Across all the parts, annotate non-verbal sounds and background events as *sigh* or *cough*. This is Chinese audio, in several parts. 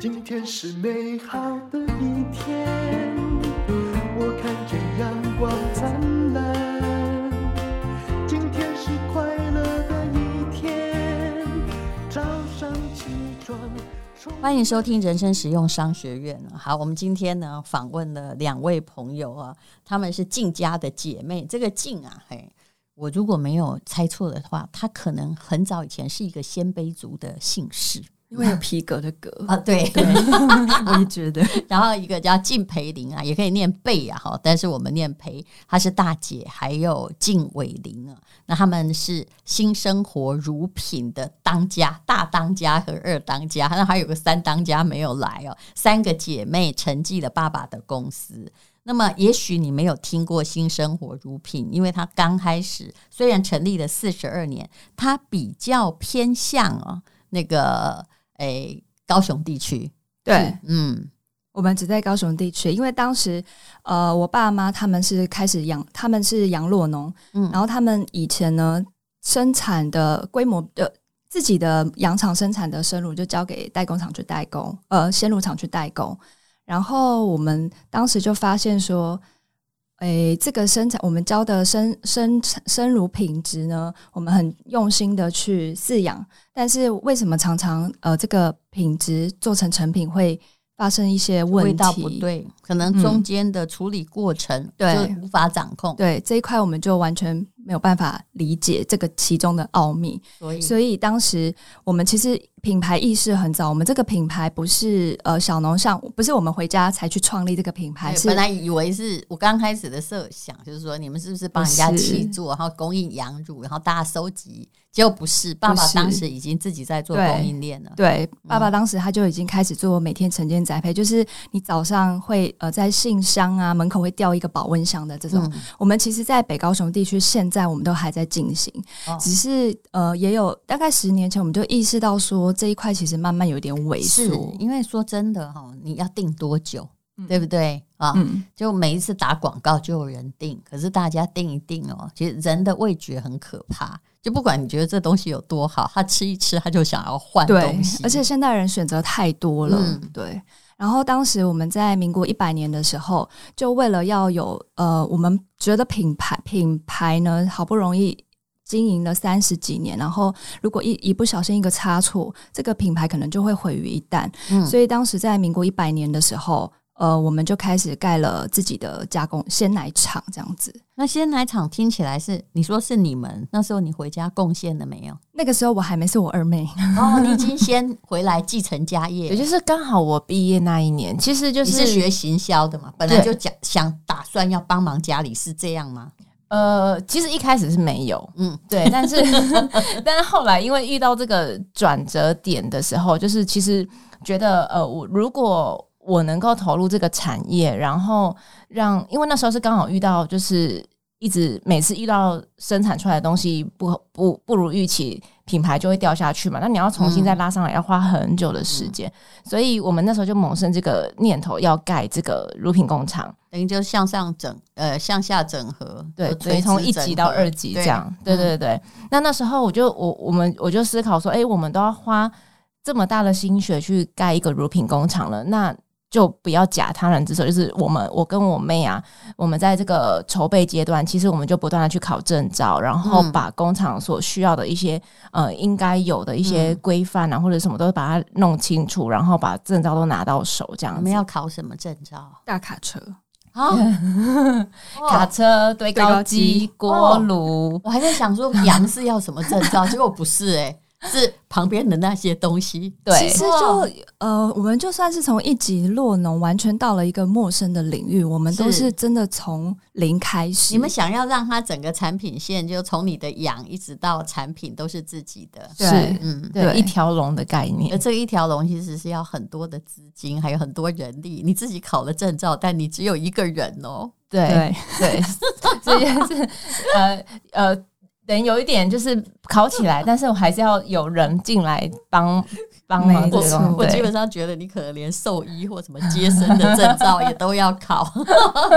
今天是美好的一天，我看见阳光灿烂。今天是快乐的一天，早上起床。欢迎收听人生实用商学院。好，我们今天呢访问了两位朋友啊，他们是静家的姐妹。这个静啊，嘿，我如果没有猜错的话，她可能很早以前是一个鲜卑族的姓氏。因为有皮革的革啊，*laughs* 对对，*laughs* 我也觉得。*laughs* 然后一个叫敬培玲啊，也可以念贝啊，哈，但是我们念培，她是大姐，还有敬伟玲啊，那他们是新生活乳品的当家大当家和二当家，那还有个三当家没有来哦，三个姐妹承继了爸爸的公司。那么也许你没有听过新生活乳品，因为它刚开始虽然成立了四十二年，它比较偏向哦那个。诶，高雄地区对，嗯，我们只在高雄地区，因为当时呃，我爸妈他们是开始养，他们是养酪农，嗯，然后他们以前呢生产的规模的、呃、自己的羊场生产的生乳就交给代工厂去代工，呃，鲜乳厂去代工，然后我们当时就发现说。诶，这个生产我们教的生生生乳品质呢，我们很用心的去饲养，但是为什么常常呃这个品质做成成品会发生一些问题？味道不对，可能中间的处理过程、嗯、对无法掌控。对这一块，我们就完全。没有办法理解这个其中的奥秘，所以，所以当时我们其实品牌意识很早。我们这个品牌不是呃小农上，不是我们回家才去创立这个品牌。是本来以为是我刚开始的设想，就是说你们是不是帮人家去做，然后供应羊乳，然后大家收集。结果不是，爸爸当时已经自己在做供应链了。对，对，爸爸当时他就已经开始做每天晨间栽培，就是你早上会呃在信箱啊门口会吊一个保温箱的这种。嗯、我们其实，在北高雄地区现在我们都还在进行，哦、只是呃也有大概十年前我们就意识到说这一块其实慢慢有点萎缩。因为说真的哈，你要定多久，嗯、对不对啊？嗯、就每一次打广告就有人定，可是大家定一定哦，其实人的味觉很可怕。就不管你觉得这东西有多好，他吃一吃他就想要换东西。而且现代人选择太多了，嗯、对。然后当时我们在民国一百年的时候，就为了要有呃，我们觉得品牌品牌呢，好不容易经营了三十几年，然后如果一一不小心一个差错，这个品牌可能就会毁于一旦。嗯、所以当时在民国一百年的时候。呃，我们就开始盖了自己的加工鲜奶厂，这样子。那鲜奶厂听起来是你说是你们那时候你回家贡献了没有？那个时候我还没是我二妹哦，你已经先回来继承家业，也就是刚好我毕业那一年，其实就是你是学行销的嘛，本来就讲想打算要帮忙家里，是这样吗？呃，其实一开始是没有，嗯，对，但是 *laughs* 但是后来因为遇到这个转折点的时候，就是其实觉得呃，我如果。我能够投入这个产业，然后让，因为那时候是刚好遇到，就是一直每次遇到生产出来的东西不不不如预期，品牌就会掉下去嘛。那你要重新再拉上来，要花很久的时间。嗯、所以我们那时候就萌生这个念头，要盖这个乳品工厂，等于就向上整，呃，向下整合，对，所以从一级到二级这样。对对对对。嗯、那那时候我就我我们我就思考说，哎，我们都要花这么大的心血去盖一个乳品工厂了，那。就不要假他人之手，就是我们，我跟我妹啊，我们在这个筹备阶段，其实我们就不断的去考证照，然后把工厂所需要的一些呃应该有的一些规范啊，或者什么都把它弄清楚，然后把证照都拿到手，这样子。我们要考什么证照？大卡车啊，*laughs* 卡车、堆高机、锅炉。我还在想说羊是要什么证照，结果不是哎、欸。*laughs* 是旁边的那些东西，对，其实就呃，我们就算是从一级落农完全到了一个陌生的领域，我们都是真的从零开始。你们想要让它整个产品线，就从你的养一直到产品都是自己的，对是嗯，对，一条龙的概念。而这一条龙其实是要很多的资金，还有很多人力。你自己考了证照，但你只有一个人哦，对对，*laughs* 所以是，呃呃。等有一点就是考起来，*laughs* 但是我还是要有人进来帮 *laughs* 帮忙这种。我基本上觉得你可能连兽医或什么接生的证照 *laughs* 也都要考，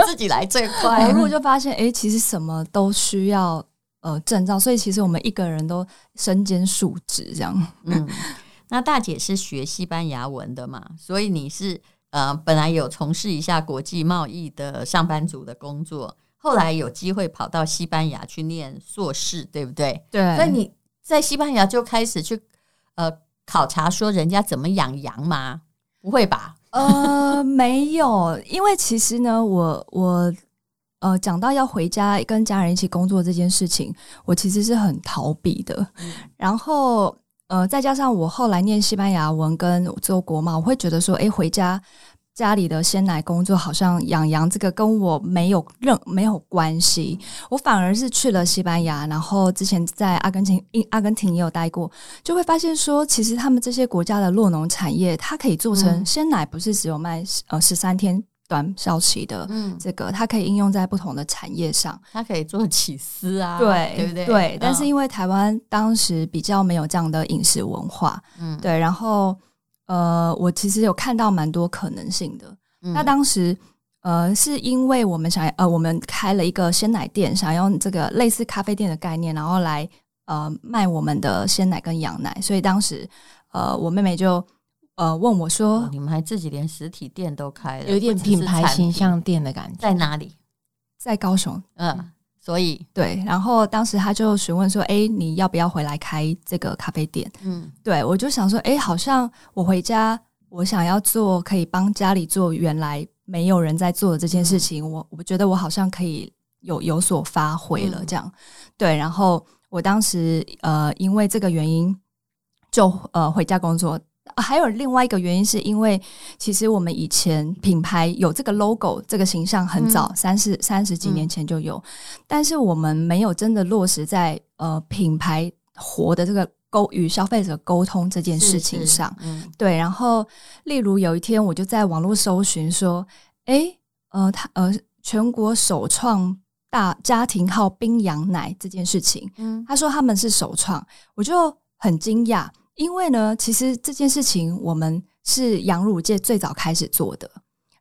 自己来最快。投入就发现，哎、欸，其实什么都需要呃证照，所以其实我们一个人都身兼数职这样。嗯。那大姐是学西班牙文的嘛，所以你是呃本来有从事一下国际贸易的上班族的工作，后来有机会跑到西班牙去念硕士，对不对？对。所以你在西班牙就开始去呃考察说人家怎么养羊吗？不会吧？呃，*laughs* 没有，因为其实呢，我我呃讲到要回家跟家人一起工作这件事情，我其实是很逃避的。嗯、*laughs* 然后呃，再加上我后来念西班牙文跟做国贸，我会觉得说，哎，回家。家里的鲜奶工作好像养羊，这个跟我没有任没有关系。我反而是去了西班牙，然后之前在阿根廷、阿根廷也有待过，就会发现说，其实他们这些国家的酪农产业，它可以做成鲜奶，不是只有卖呃十三天短效期的，嗯，这个它可以应用在不同的产业上，它可以做起司啊，对，对不对？对。但是因为台湾当时比较没有这样的饮食文化，嗯，对，然后。呃，我其实有看到蛮多可能性的。嗯、那当时，呃，是因为我们想，呃，我们开了一个鲜奶店，想用这个类似咖啡店的概念，然后来呃卖我们的鲜奶跟羊奶。所以当时，呃，我妹妹就呃问我说、哦：“你们还自己连实体店都开了，有点品牌形象店的感觉，在哪里？在高雄。”嗯。所以，对，然后当时他就询问说：“哎，你要不要回来开这个咖啡店？”嗯，对，我就想说：“哎，好像我回家，我想要做可以帮家里做原来没有人在做的这件事情，嗯、我我觉得我好像可以有有所发挥了。”这样，嗯、对，然后我当时呃，因为这个原因就呃回家工作。还有另外一个原因，是因为其实我们以前品牌有这个 logo 这个形象很早，三十三十几年前就有，但是我们没有真的落实在呃品牌活的这个沟与消费者沟通这件事情上。嗯，对。然后，例如有一天我就在网络搜寻说，诶，呃，他呃全国首创大家庭号冰羊奶这件事情，嗯，他说他们是首创，我就很惊讶。因为呢，其实这件事情我们是羊乳界最早开始做的。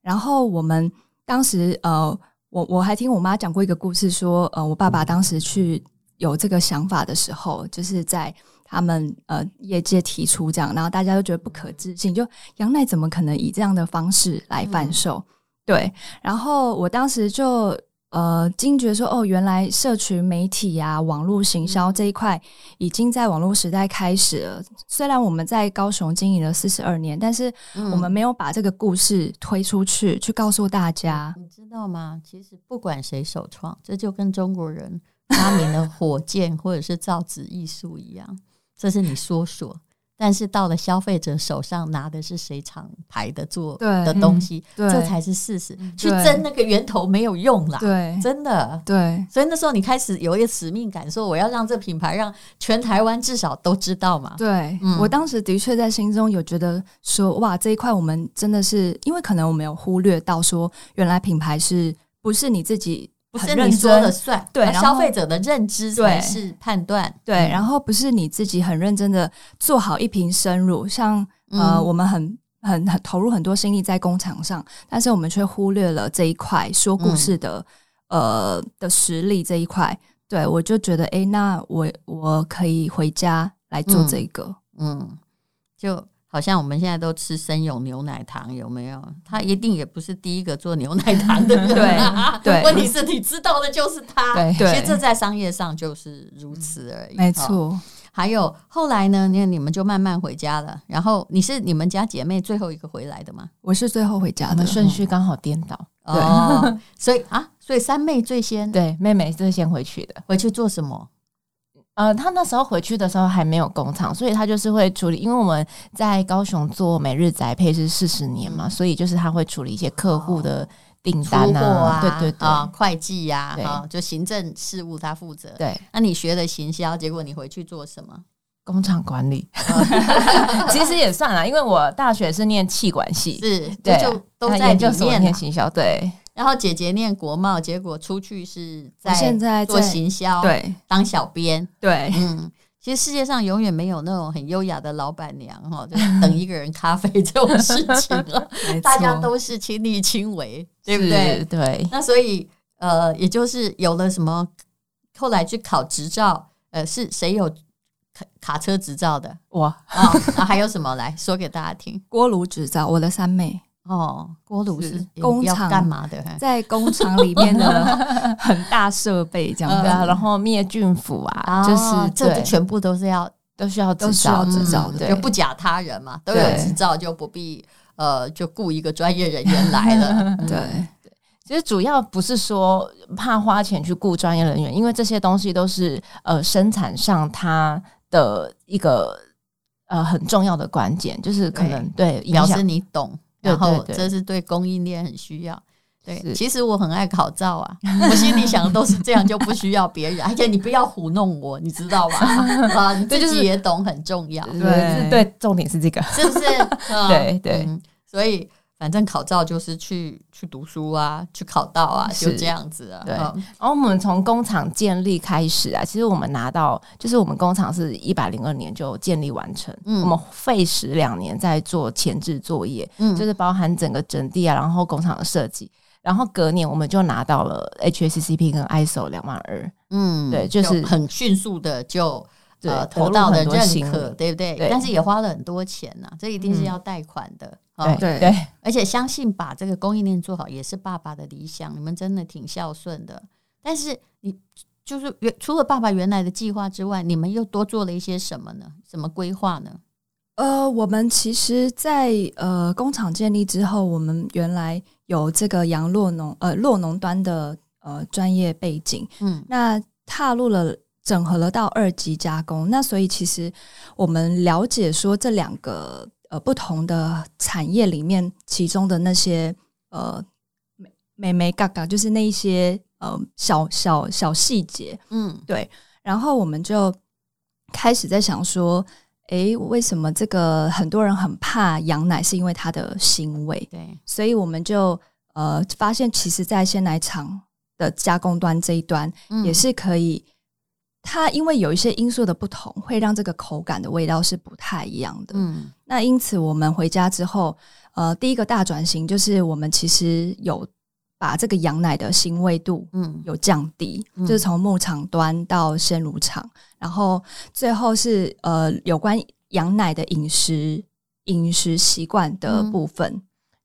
然后我们当时呃，我我还听我妈讲过一个故事说，说呃，我爸爸当时去有这个想法的时候，就是在他们呃业界提出这样，然后大家都觉得不可置信，就羊奶怎么可能以这样的方式来贩售？嗯、对，然后我当时就。呃，惊觉说哦，原来社群媒体呀、啊、网络行销这一块已经在网络时代开始了。虽然我们在高雄经营了四十二年，但是我们没有把这个故事推出去，去告诉大家。你知道吗？其实不管谁首创，这就跟中国人发明了火箭或者是造纸艺术一样，这是你说说。但是到了消费者手上拿的是谁厂牌的做的东西，对，这才是事实。去争那个源头没有用啦，对，真的，对。所以那时候你开始有一个使命感，说我要让这品牌让全台湾至少都知道嘛。对，嗯，我当时的确在心中有觉得说，哇，这一块我们真的是，因为可能我们有忽略到说，原来品牌是不是你自己。不是你说了算，对，消费者的认知才是判断，对，然后不是你自己很认真的做好一瓶生乳，像呃，我们很很很投入很多心力在工厂上，但是我们却忽略了这一块说故事的呃的实力这一块，对，我就觉得，哎，那我我可以回家来做这个，嗯，就。好像我们现在都吃生永牛奶糖，有没有？他一定也不是第一个做牛奶糖的人，对。对，*laughs* 问题是你知道的就是他。对，其实这在商业上就是如此而已。没错。还有后来呢？你看你们就慢慢回家了。然后你是你们家姐妹最后一个回来的吗？我是最后回家的，顺序刚好颠倒。对，*laughs* 所以啊，所以三妹最先，对，妹妹最先回去的。回去做什么？呃，他那时候回去的时候还没有工厂，所以他就是会处理。因为我们在高雄做每日宅配是四十年嘛，所以就是他会处理一些客户的订单啊，啊对对对，啊、会计呀、啊，啊，就行政事务他负责。对，那你学的行销，结果你回去做什么？工厂管理，*laughs* 其实也算了，因为我大学是念气管系，是，对，就都在里面念行销，对。然后姐姐念国贸，结果出去是在做行销，对，当小编，对，嗯，其实世界上永远没有那种很优雅的老板娘哈，就等一个人咖啡这种事情了，*laughs* 大家都是亲力亲为，对不对？对。那所以呃，也就是有了什么，后来去考执照，呃，是谁有卡卡车执照的？哇。啊，那还有什么？来说给大家听？锅炉执照，我的三妹哦，锅炉是工厂干嘛的？在工厂里面的 *laughs* 很大设备这样子，然后灭菌釜啊，就是这全部都是要都需要都需要执照的，就不假他人嘛，都有执照就不必呃就雇一个专业人员来了。*laughs* 对。对，其实主要不是说怕花钱去雇专业人员，因为这些东西都是呃生产上它的一个呃很重要的关键，就是可能对表示你懂。然后这是对供应链很需要。对，其实我很爱考照啊，*laughs* 我心里想的都是这样，就不需要别人，而且你不要糊弄我，你知道吧？*laughs* 啊，你自己也懂很重要。对对，重点是这个，是不是？*laughs* 对对，所以。反正考照就是去去读书啊，去考到啊，就这样子啊。对，然后我们从工厂建立开始啊，其实我们拿到就是我们工厂是一百零二年就建立完成，嗯，我们费时两年在做前置作业，嗯，就是包含整个整地啊，然后工厂的设计，然后隔年我们就拿到了 HACCP 跟 ISO 两万二，嗯，对，就是很迅速的就呃得到的认可，对不对？但是也花了很多钱呐，这一定是要贷款的。对对对，而且相信把这个供应链做好也是爸爸的理想，你们真的挺孝顺的。但是你就是原除了爸爸原来的计划之外，你们又多做了一些什么呢？什么规划呢？呃，我们其实在，在呃工厂建立之后，我们原来有这个阳洛农呃洛农端的呃专业背景，嗯，那踏入了整合了到二级加工，那所以其实我们了解说这两个。呃，不同的产业里面，其中的那些呃，美眉嘎嘎，就是那一些呃小小小细节，嗯，对。然后我们就开始在想说，诶，为什么这个很多人很怕羊奶，是因为它的腥味？对，所以我们就呃发现，其实，在鲜奶厂的加工端这一端，也是可以。它因为有一些因素的不同，会让这个口感的味道是不太一样的。嗯，那因此我们回家之后，呃，第一个大转型就是我们其实有把这个羊奶的腥味度，嗯，有降低，嗯、就是从牧场端到鲜乳厂，然后最后是呃有关羊奶的饮食饮食习惯的部分。嗯、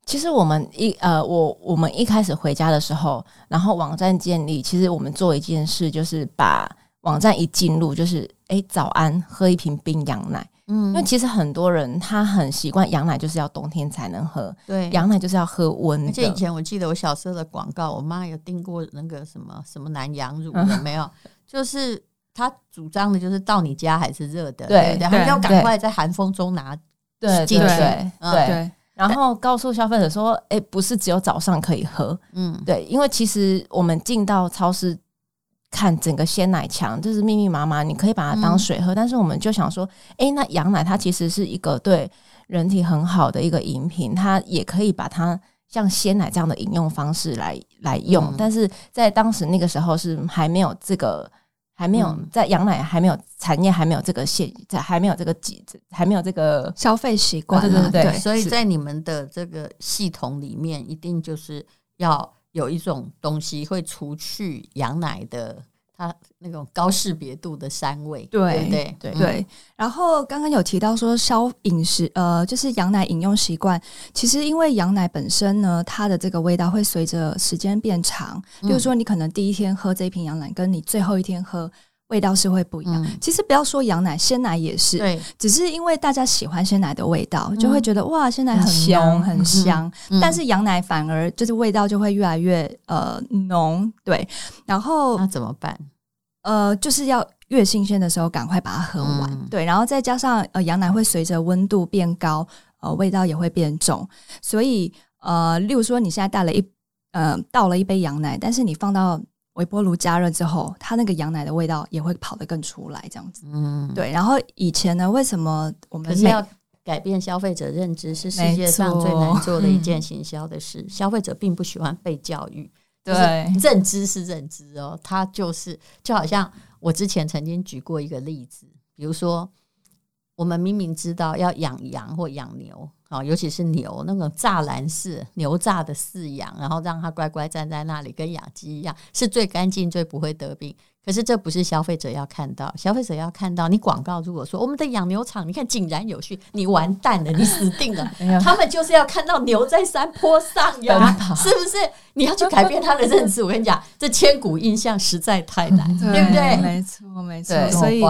其实我们一呃我我们一开始回家的时候，然后网站建立，其实我们做一件事就是把。网站一进入就是，哎、欸，早安，喝一瓶冰羊奶。嗯，因为其实很多人他很习惯羊奶就是要冬天才能喝，对，羊奶就是要喝温的。而且以前我记得我小时候的广告，我妈有订过那个什么什么南羊乳有没有？嗯、就是他主张的就是到你家还是热的，对，然后要赶快在寒风中拿对。进去，对，然后告诉消费者说，哎、欸，不是只有早上可以喝，嗯，对，因为其实我们进到超市。看整个鲜奶墙，就是密密麻麻，你可以把它当水喝。嗯、但是我们就想说，哎、欸，那羊奶它其实是一个对人体很好的一个饮品，它也可以把它像鲜奶这样的饮用方式来来用。嗯、但是在当时那个时候是还没有这个，还没有、嗯、在羊奶还没有产业还没有这个现在还没有这个几还没有这个消费习惯，对对对，对所以在你们的这个系统里面，一定就是要。有一种东西会除去羊奶的它那种高识别度的膻味，对对对对。对然后刚刚有提到说，消饮食呃，就是羊奶饮用习惯，其实因为羊奶本身呢，它的这个味道会随着时间变长。比如说，你可能第一天喝这一瓶羊奶，跟你最后一天喝。味道是会不一样。嗯、其实不要说羊奶，鲜奶也是。对，只是因为大家喜欢鲜奶的味道，嗯、就会觉得哇，鲜奶很香很香。嗯、但是羊奶反而就是味道就会越来越呃浓。对，然后那怎么办？呃，就是要越新鲜的时候赶快把它喝完。嗯、对，然后再加上呃羊奶会随着温度变高，呃味道也会变重。所以呃，例如说你现在带了一呃倒了一杯羊奶，但是你放到微波炉加热之后，它那个羊奶的味道也会跑得更出来，这样子。嗯，对。然后以前呢，为什么我们是要改变消费者认知是世界上最难做的一件行销的事？嗯、*laughs* 消费者并不喜欢被教育，对，认知是认知哦，它就是就好像我之前曾经举过一个例子，比如说我们明明知道要养羊或养牛。好，尤其是牛那种栅栏式牛栅的饲养，然后让它乖乖站在那里，跟养鸡一样，是最干净、最不会得病。可是这不是消费者要看到，消费者要看到你广告。如果说我们的养牛场，你看井然有序，你完蛋了，你死定了。*laughs* 他们就是要看到牛在山坡上呀，*laughs* 是不是？你要去改变他的认知。我跟你讲，这千古印象实在太难，*laughs* 对，对不对？没错，没错。所以，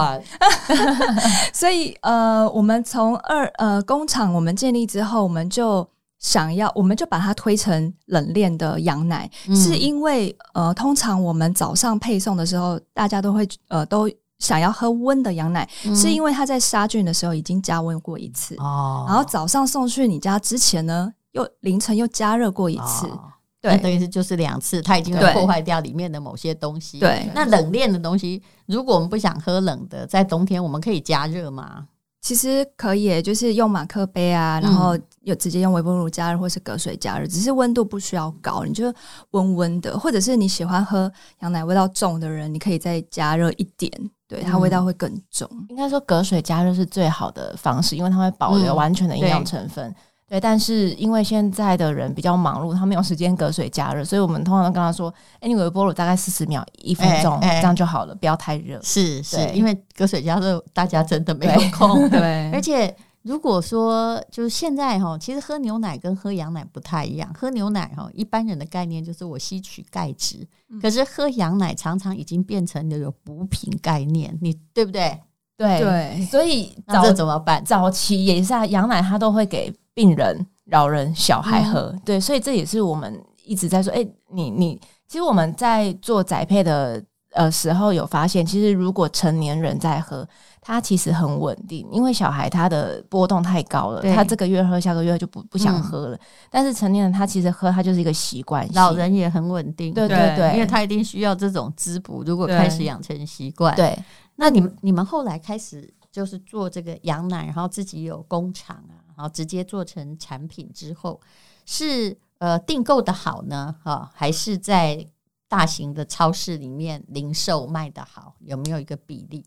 所以呃，我们从二呃工厂我们建立之后，我们就。想要，我们就把它推成冷链的羊奶，嗯、是因为呃，通常我们早上配送的时候，大家都会呃都想要喝温的羊奶，嗯、是因为它在杀菌的时候已经加温过一次，哦，然后早上送去你家之前呢，又凌晨又加热过一次，哦、对，等于是就是两次，它已经会破坏掉里面的某些东西。对，那冷链的东西，如果我们不想喝冷的，在冬天我们可以加热吗？其实可以，就是用马克杯啊，然后有直接用微波炉加热或是隔水加热，只是温度不需要高，你就温温的，或者是你喜欢喝羊奶味道重的人，你可以再加热一点，对，它味道会更重。应该说隔水加热是最好的方式，因为它会保留完全的营养成分。对，但是因为现在的人比较忙碌，他没有时间隔水加热，所以我们通常都跟他说：“哎，你微波炉大概四十秒、一分钟，这样就好了，不要太热。”是是，因为隔水加热大家真的没有空。*laughs* 对，*laughs* 而且如果说就是现在哈，其实喝牛奶跟喝羊奶不太一样。喝牛奶哈，一般人的概念就是我吸取钙质，可是喝羊奶常常已经变成了有补品概念，你对不对？对对，所以早怎么办？早期也是啊，羊奶它都会给。病人、老人、小孩喝，嗯、对，所以这也是我们一直在说。哎、欸，你你，其实我们在做宅配的呃时候有发现，其实如果成年人在喝，它其实很稳定，因为小孩他的波动太高了，他这个月喝，下个月就不不想喝了。嗯、但是成年人他其实喝，他就是一个习惯。老人也很稳定，对对对，对因为他一定需要这种滋补。如果开始养成习惯，对，那你们你们后来开始就是做这个羊奶，然后自己有工厂啊。然后直接做成产品之后，是呃订购的好呢，哈，还是在大型的超市里面零售卖的好？有没有一个比例？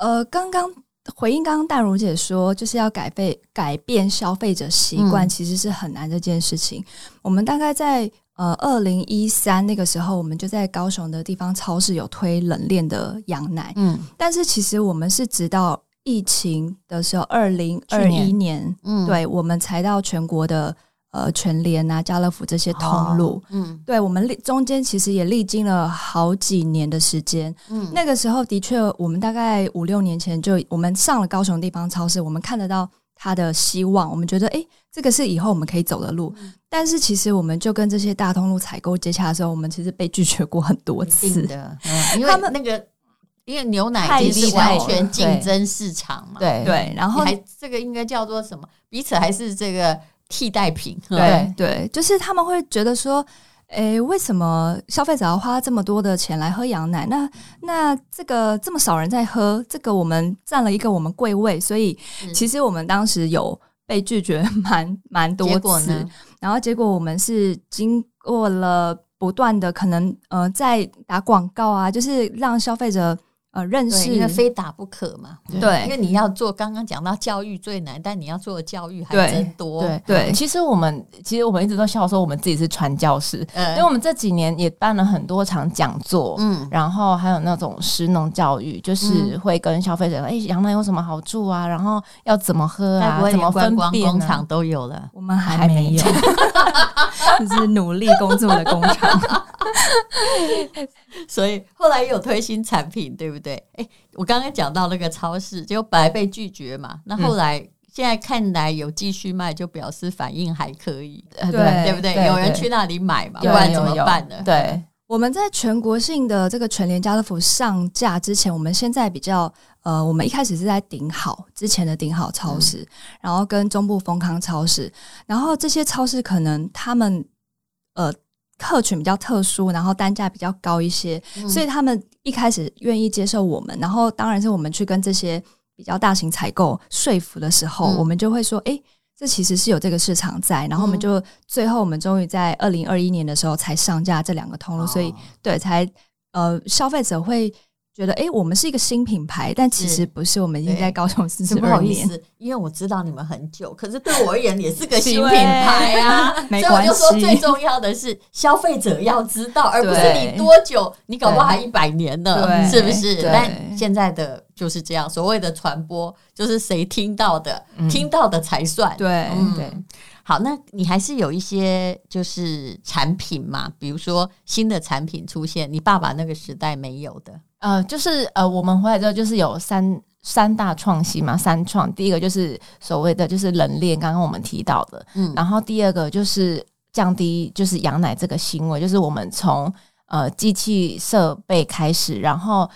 呃，刚刚回应刚刚淡如姐说，就是要改变改变消费者习惯，其实是很难这件事情。嗯、我们大概在呃二零一三那个时候，我们就在高雄的地方超市有推冷链的羊奶，嗯，但是其实我们是直到。疫情的时候，二零二一年，嗯，对，我们才到全国的呃全联啊、家乐福这些通路，哦、嗯，对，我们历中间其实也历经了好几年的时间，嗯，那个时候的确，我们大概五六年前就我们上了高雄地方超市，我们看得到它的希望，我们觉得，哎，这个是以后我们可以走的路，嗯、但是其实我们就跟这些大通路采购接洽的时候，我们其实被拒绝过很多次的，*laughs* 嗯，因为他们那个。因为牛奶已经是完全竞争市场嘛，对对，然后还这个应该叫做什么？彼此还是这个替代品？对对，就是他们会觉得说，诶，为什么消费者要花这么多的钱来喝羊奶？那那这个这么少人在喝，这个我们占了一个我们柜位，所以其实我们当时有被拒绝 *laughs* 蛮蛮多次。然后结果我们是经过了不断的可能呃，在打广告啊，就是让消费者。呃，认识因为非打不可嘛，对，因为你要做刚刚讲到教育最难，但你要做的教育还真多。对对，其实我们其实我们一直都笑说我们自己是传教士，因为我们这几年也办了很多场讲座，嗯，然后还有那种食农教育，就是会跟消费者说，哎，羊奶有什么好处啊？然后要怎么喝啊？怎么分辨？工厂都有了，我们还没有，*laughs* 就是努力工作的工厂。*laughs* 所以后来也有推新产品，对不对？哎，我刚刚讲到那个超市，就本来被拒绝嘛。那后来现在看来有继续卖，就表示反应还可以，对对不对？有人去那里买嘛？不然怎么办呢？对，我们在全国性的这个全联家乐福上架之前，我们现在比较呃，我们一开始是在顶好之前的顶好超市，然后跟中部丰康超市，然后这些超市可能他们呃。客群比较特殊，然后单价比较高一些，嗯、所以他们一开始愿意接受我们。然后当然是我们去跟这些比较大型采购说服的时候，嗯、我们就会说：“哎，这其实是有这个市场在。”然后我们就、嗯、最后我们终于在二零二一年的时候才上架这两个通路，哦、所以对才呃消费者会觉得，哎、欸，我们是一个新品牌，但其实不是，我们已经在高雄四十二年。不好意思，因为我知道你们很久，可是对我而言也是个新品牌啊。*laughs* 没关系。所以我就说，最重要的是消费者要知道，而不是你多久，你搞不好还一百年呢，是不是？但现在的就是这样，所谓的传播，就是谁听到的，嗯、听到的才算。对、嗯、对。好，那你还是有一些就是产品嘛，比如说新的产品出现，你爸爸那个时代没有的。呃，就是呃，我们回来之后就是有三三大创新嘛，三创。第一个就是所谓的就是冷链，刚刚我们提到的，嗯，然后第二个就是降低就是羊奶这个行为，就是我们从呃机器设备开始，然后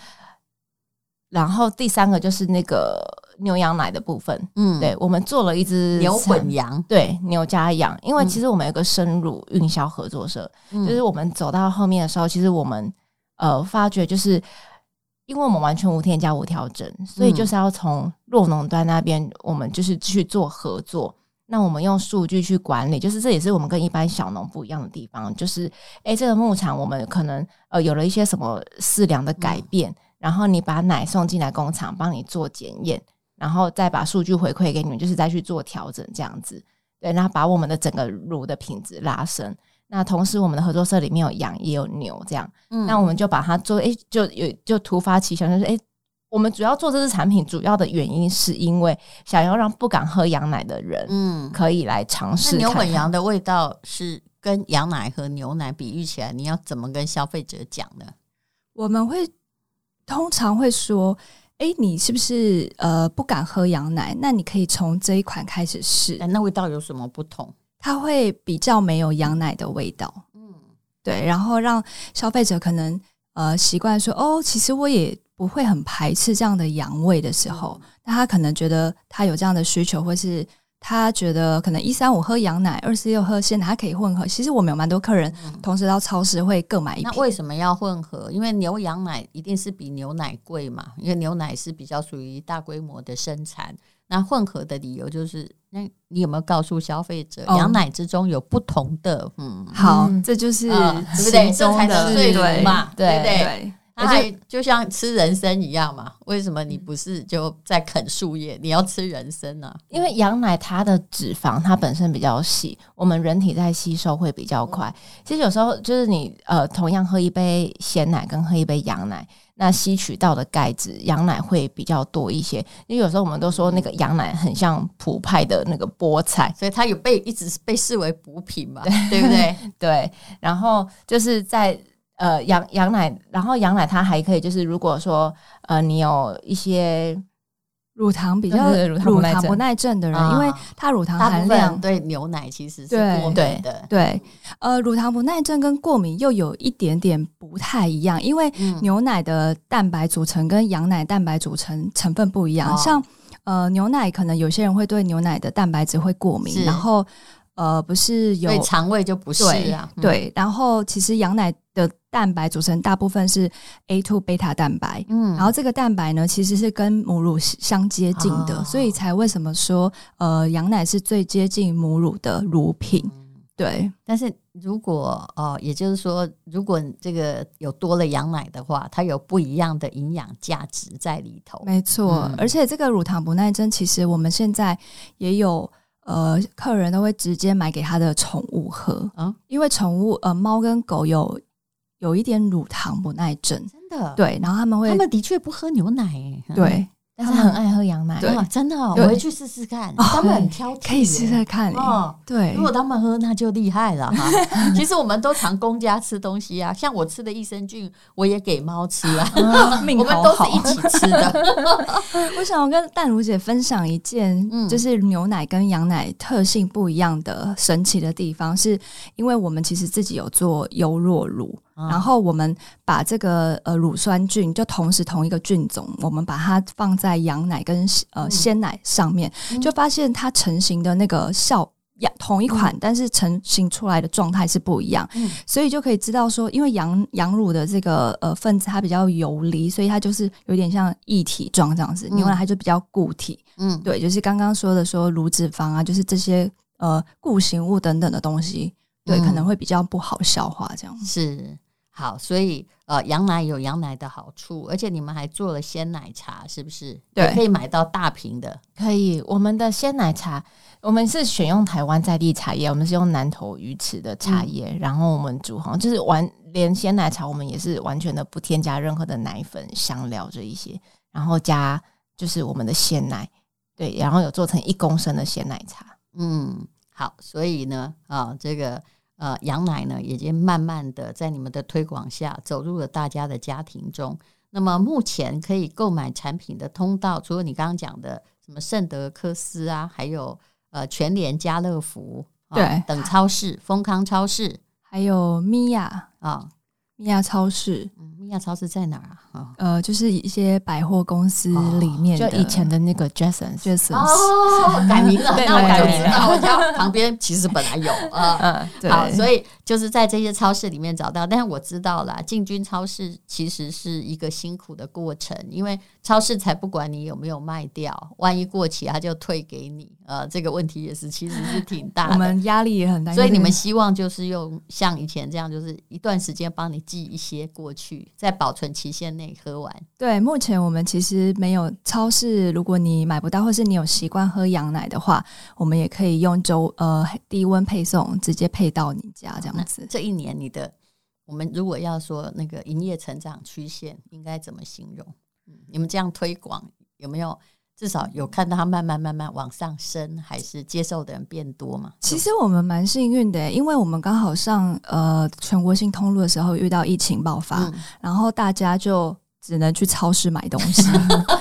然后第三个就是那个牛羊奶的部分，嗯，对，我们做了一只牛混羊，对，牛加羊，因为其实我们有个生乳运销合作社，嗯，就是我们走到后面的时候，其实我们呃发觉就是。因为我们完全无添加无调整，所以就是要从弱农端那边，我们就是去做合作。嗯、那我们用数据去管理，就是这也是我们跟一般小农不一样的地方。就是，诶，这个牧场我们可能呃有了一些什么饲粮的改变，嗯、然后你把奶送进来工厂，帮你做检验，然后再把数据回馈给你们，就是再去做调整这样子。对，然后把我们的整个乳的品质拉升。那同时，我们的合作社里面有羊也有牛，这样，嗯，那我们就把它做，哎、欸，就有就突发奇想，就是，哎、欸，我们主要做这支产品，主要的原因是因为想要让不敢喝羊奶的人，嗯，可以来尝试。牛混羊的味道是跟羊奶和牛奶比喻起来，你要怎么跟消费者讲呢？我们会通常会说，诶、欸，你是不是呃不敢喝羊奶？那你可以从这一款开始试，欸，那味道有什么不同？它会比较没有羊奶的味道，嗯，对，然后让消费者可能呃习惯说哦，其实我也不会很排斥这样的羊味的时候，那、嗯、他可能觉得他有这样的需求，或是他觉得可能一三五喝羊奶，二四六喝鲜奶，他可以混合。其实我们有蛮多客人同时到超市会各买一瓶。那为什么要混合？因为牛羊奶一定是比牛奶贵嘛，因为牛奶是比较属于大规模的生产。那混合的理由就是，那你有没有告诉消费者，羊奶之中有不同的？嗯，好，这就是对不对？这才是嘛，对不对？对，而且就像吃人参一样嘛，为什么你不是就在啃树叶？你要吃人参呢？因为羊奶它的脂肪它本身比较细，我们人体在吸收会比较快。其实有时候就是你呃，同样喝一杯鲜奶跟喝一杯羊奶。那吸取到的钙质，羊奶会比较多一些，因为有时候我们都说那个羊奶很像普派的那个菠菜，所以它有被一直被视为补品嘛，对不对？*laughs* 对。然后就是在呃羊羊奶，然后羊奶它还可以就是如果说呃你有一些。乳糖比较乳糖不耐症的人，因为它乳糖含量对牛奶其实是过敏的。对，呃，乳糖不耐症跟过敏又有一点点不太一样，因为牛奶的蛋白组成跟羊奶蛋白组成成分不一样。像呃牛奶，可能有些人会对牛奶的蛋白质会过敏，然后呃不是有肠胃就不是啊。对，然后其实羊奶的蛋白组成大部分是 A two 贝塔蛋白，嗯，然后这个蛋白呢，其实是跟母乳相接近的，哦、所以才为什么说呃羊奶是最接近母乳的乳品，嗯、对。但是如果呃，也就是说，如果这个有多了羊奶的话，它有不一样的营养价值在里头。没错，嗯、而且这个乳糖不耐症，其实我们现在也有呃客人都会直接买给他的宠物喝，啊，因为宠物呃猫跟狗有。有一点乳糖不耐症，真的？对，然后他们会，他们的确不喝牛奶，哎，对，但是很爱喝羊奶，对，真的，哦我回去试试看，他们很挑剔，可以试试看，哦，对，如果他们喝，那就厉害了哈。*laughs* 其实我们都常公家吃东西啊，像我吃的益生菌，我也给猫吃啊，*laughs* 我们都是一起吃的。*laughs* 我想要跟淡如姐分享一件，就是牛奶跟羊奶特性不一样的神奇的地方，是因为我们其实自己有做优酪乳。然后我们把这个呃乳酸菌，就同时同一个菌种，我们把它放在羊奶跟呃鲜奶上面，嗯、就发现它成型的那个效样同一款，嗯、但是成型出来的状态是不一样。嗯、所以就可以知道说，因为羊羊乳的这个呃分子它比较游离，所以它就是有点像液体状这样子。牛奶它就比较固体。嗯，对，就是刚刚说的说乳脂肪啊，就是这些呃固形物等等的东西，对，嗯、可能会比较不好消化这样。是。好，所以呃，羊奶有羊奶的好处，而且你们还做了鲜奶茶，是不是？对，可以买到大瓶的，可以。我们的鲜奶茶，我们是选用台湾在地茶叶，我们是用南投鱼池的茶叶，嗯、然后我们煮好，就是完连鲜奶茶，我们也是完全的不添加任何的奶粉、香料这一些，然后加就是我们的鲜奶，对，然后有做成一公升的鲜奶茶，嗯。好，所以呢，啊，这个呃，羊奶呢，已经慢慢的在你们的推广下走入了大家的家庭中。那么目前可以购买产品的通道，除了你刚刚讲的什么圣德克斯啊，还有呃全联、家乐福对、啊、等超市，丰康超市，还有米娅啊。米亚超市，米亚超市在哪儿啊？哦、呃，就是一些百货公司里面的，就以前的那个 Jasons，Jasons 哦，*laughs* 改名了，对那我就知道，我家旁边其实本来有啊，*laughs* 嗯，对，好，所以就是在这些超市里面找到，但是我知道啦，进军超市其实是一个辛苦的过程，因为超市才不管你有没有卖掉，万一过期他就退给你，呃，这个问题也是其实是挺大的，我们压力也很大，所以你们希望就是用像以前这样，就是一段时间帮你。寄一些过去，在保存期限内喝完。对，目前我们其实没有超市。如果你买不到，或是你有习惯喝羊奶的话，我们也可以用周呃低温配送，直接配到你家这样子。这一年你的，我们如果要说那个营业成长曲线，应该怎么形容？嗯，你们这样推广有没有？至少有看到它慢慢慢慢往上升，还是接受的人变多嘛？其实我们蛮幸运的，因为我们刚好上呃全国性通路的时候遇到疫情爆发，嗯、然后大家就只能去超市买东西，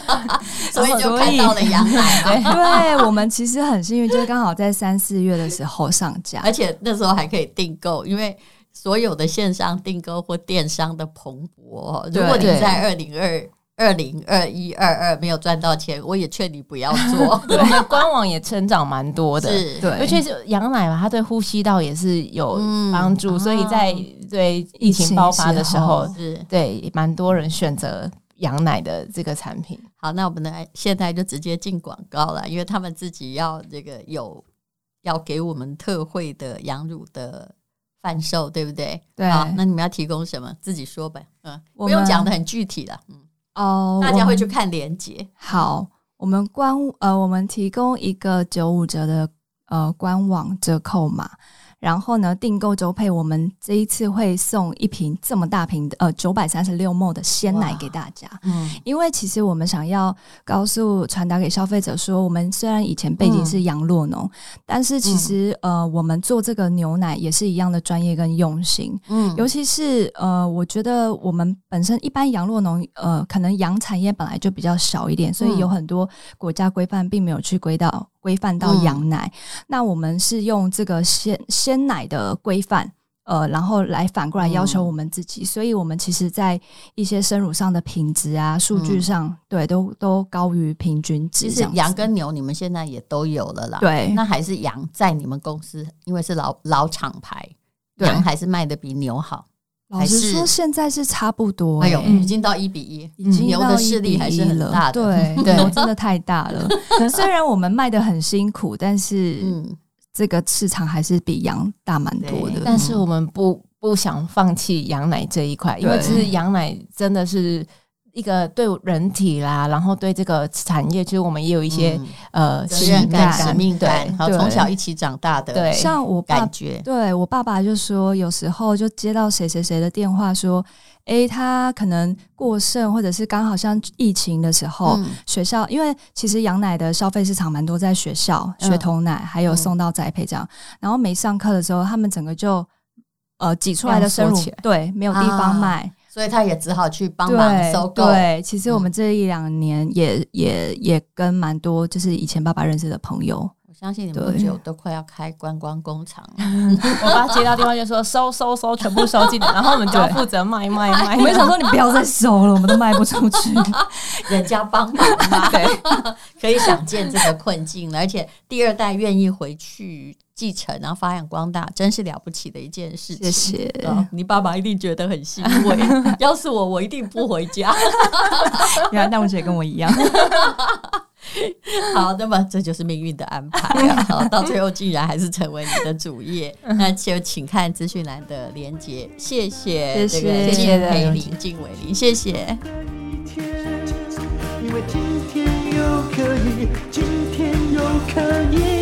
*laughs* 所以就看到了羊奶。*laughs* 对，我们其实很幸运，就是刚好在三四月的时候上架，而且那时候还可以订购，因为所有的线上订购或电商的蓬勃。如果你在二零二。二零二一二二没有赚到钱，我也劝你不要做。*laughs* 对，我们官网也成长蛮多的，是对，尤其是羊奶嘛，它对呼吸道也是有帮助，嗯、所以在对疫情爆发的时候，是对蛮多人选择羊奶的这个产品。好，那我们来现在就直接进广告了，因为他们自己要这个有要给我们特惠的羊乳的贩售，对不对？对。好，那你们要提供什么？自己说吧。嗯，不用讲的很具体了。嗯。哦，大家会去看连接。好，我们官呃，我们提供一个九五折的呃官网折扣码。然后呢，订购周配，我们这一次会送一瓶这么大瓶的呃九百三十六 ml 的鲜奶给大家。嗯，因为其实我们想要告诉传达给消费者说，我们虽然以前背景是杨洛农，嗯、但是其实、嗯、呃我们做这个牛奶也是一样的专业跟用心。嗯，尤其是呃我觉得我们本身一般杨洛农呃可能羊产业本来就比较少一点，所以有很多国家规范并没有去归到。规范到羊奶，嗯、那我们是用这个鲜鲜奶的规范，呃，然后来反过来要求我们自己，嗯、所以我们其实，在一些生乳上的品质啊、数据上，嗯、对，都都高于平均值。其实羊跟牛，你们现在也都有了啦。对，那还是羊在你们公司，因为是老老厂牌，羊还是卖的比牛好。老实说，现在是差不多，欸，哎呦，已经到一比一，已经牛的势力还是很大的，*laughs* 对对，牛 *laughs* 真的太大了。虽然我们卖的很辛苦，但是嗯，这个市场还是比羊大蛮多的。但是我们不不想放弃羊奶这一块，因为其实羊奶真的是。一个对人体啦，然后对这个产业，其实我们也有一些、嗯、呃使命感、使命感，然后从小一起长大的，对，像我感觉，对我爸爸就说，有时候就接到谁谁谁的电话说，诶，他可能过剩，或者是刚好像疫情的时候，嗯、学校因为其实羊奶的消费市场蛮多，在学校学童奶，还有送到宅配这样，嗯、然后没上课的时候，他们整个就呃挤出来的生乳，对，没有地方卖。啊所以他也只好去帮忙收购。对，其实我们这一两年也、嗯、也也跟蛮多就是以前爸爸认识的朋友，我相信你们不久都快要开观光工厂了。*laughs* 我爸接到电话就说收收收，全部收进来，*laughs* 然后我们就要负责卖卖卖。我想说你不要再收了，我们都卖不出去，*laughs* 人家帮忙嘛。对，可以想见这个困境了，而且第二代愿意回去。继承，然后发扬光大，真是了不起的一件事情。谢谢，你爸爸一定觉得很欣慰。要是我，我一定不回家。*laughs* 原来淡如姐跟我一样。*laughs* 好，那么这就是命运的安排啊！好，到最后竟然还是成为你的主业，那就请看资讯栏的连接。谢谢，这个靳培伶、靳纬伶，谢谢。因为今天又可以，今天又可以。